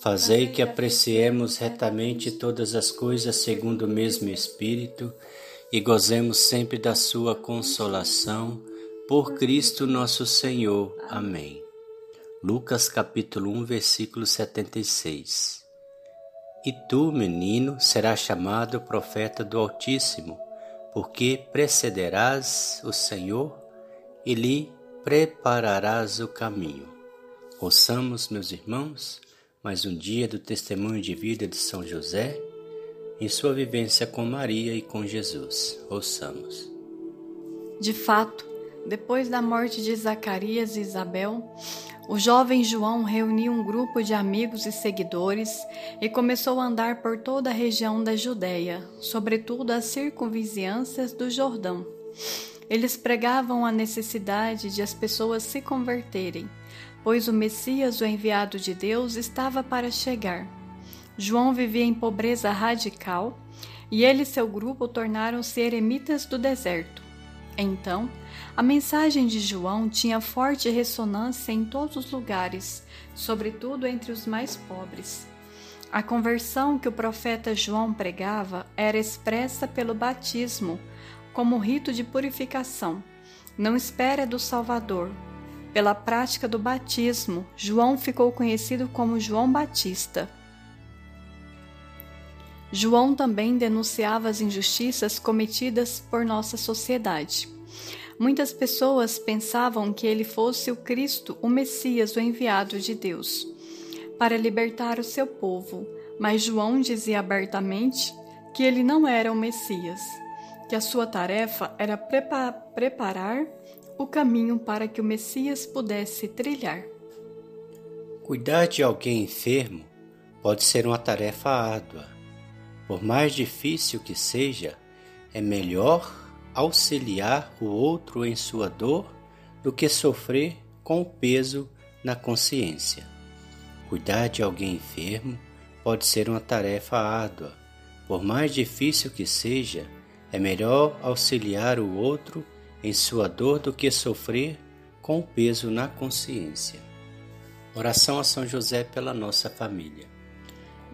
Fazei que apreciemos retamente todas as coisas segundo o mesmo Espírito e gozemos sempre da Sua consolação. Por Cristo nosso Senhor. Amém. Lucas capítulo 1, versículo 76. E tu, menino, serás chamado profeta do Altíssimo, porque precederás o Senhor e lhe prepararás o caminho. Ouçamos, meus irmãos, mais um dia do testemunho de vida de São José em sua vivência com Maria e com Jesus. Ouçamos. De fato, depois da morte de Zacarias e Isabel, o jovem João reuniu um grupo de amigos e seguidores e começou a andar por toda a região da Judéia, sobretudo as circunvizinhanças do Jordão. Eles pregavam a necessidade de as pessoas se converterem pois o Messias, o enviado de Deus, estava para chegar. João vivia em pobreza radical e ele e seu grupo tornaram-se eremitas do deserto. Então, a mensagem de João tinha forte ressonância em todos os lugares, sobretudo entre os mais pobres. A conversão que o profeta João pregava era expressa pelo batismo, como rito de purificação. Não espera do Salvador, pela prática do batismo, João ficou conhecido como João Batista. João também denunciava as injustiças cometidas por nossa sociedade. Muitas pessoas pensavam que ele fosse o Cristo, o Messias, o enviado de Deus, para libertar o seu povo, mas João dizia abertamente que ele não era o Messias, que a sua tarefa era preparar o caminho para que o Messias pudesse trilhar. Cuidar de alguém enfermo pode ser uma tarefa árdua. Por mais difícil que seja, é melhor auxiliar o outro em sua dor do que sofrer com o peso na consciência. Cuidar de alguém enfermo pode ser uma tarefa árdua. Por mais difícil que seja, é melhor auxiliar o outro em sua dor do que sofrer com o peso na consciência. Oração a São José pela nossa família.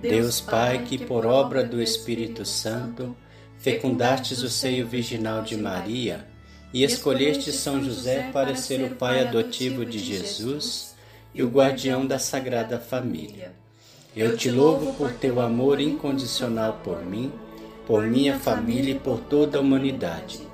Deus Pai, que por obra do Espírito Santo fecundastes o seio virginal de Maria e escolheste São José para ser o pai adotivo de Jesus e o guardião da Sagrada Família. Eu te louvo por teu amor incondicional por mim, por minha família e por toda a humanidade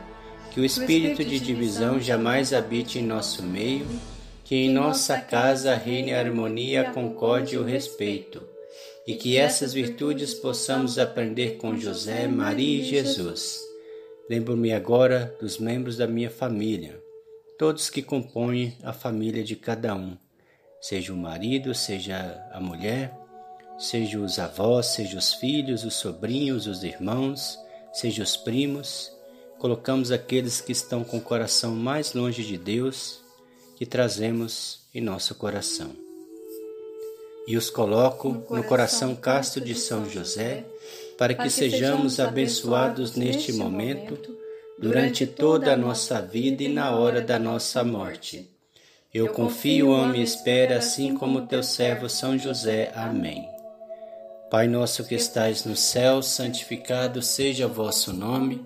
que o espírito de divisão jamais habite em nosso meio, que em nossa casa reine a harmonia, a concórdia e o respeito, e que essas virtudes possamos aprender com José, Maria e Jesus. Lembro-me agora dos membros da minha família, todos que compõem a família de cada um, seja o marido, seja a mulher, seja os avós, seja os filhos, os sobrinhos, os irmãos, seja os primos colocamos aqueles que estão com o coração mais longe de Deus, que trazemos em nosso coração. E os coloco no coração, no coração casto de São José, para que sejamos abençoados neste momento, durante toda a nossa vida e na hora da nossa morte. Eu confio, amo e espero, assim como teu servo São José. Amém. Pai nosso que estais no céu, santificado seja o vosso nome.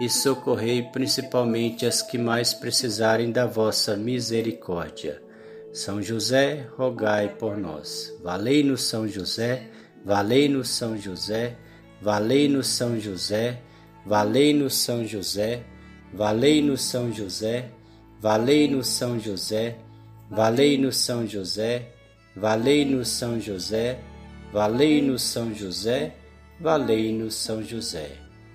e socorrei principalmente as que mais precisarem da vossa misericórdia. São José, rogai por nós. Valei-nos São José, valei-nos São José, valei-nos São José, valei-nos São José, valei-nos São José, valei-nos São José, valei-nos São José, valei-nos São José, valei-nos São José, valei-nos São José.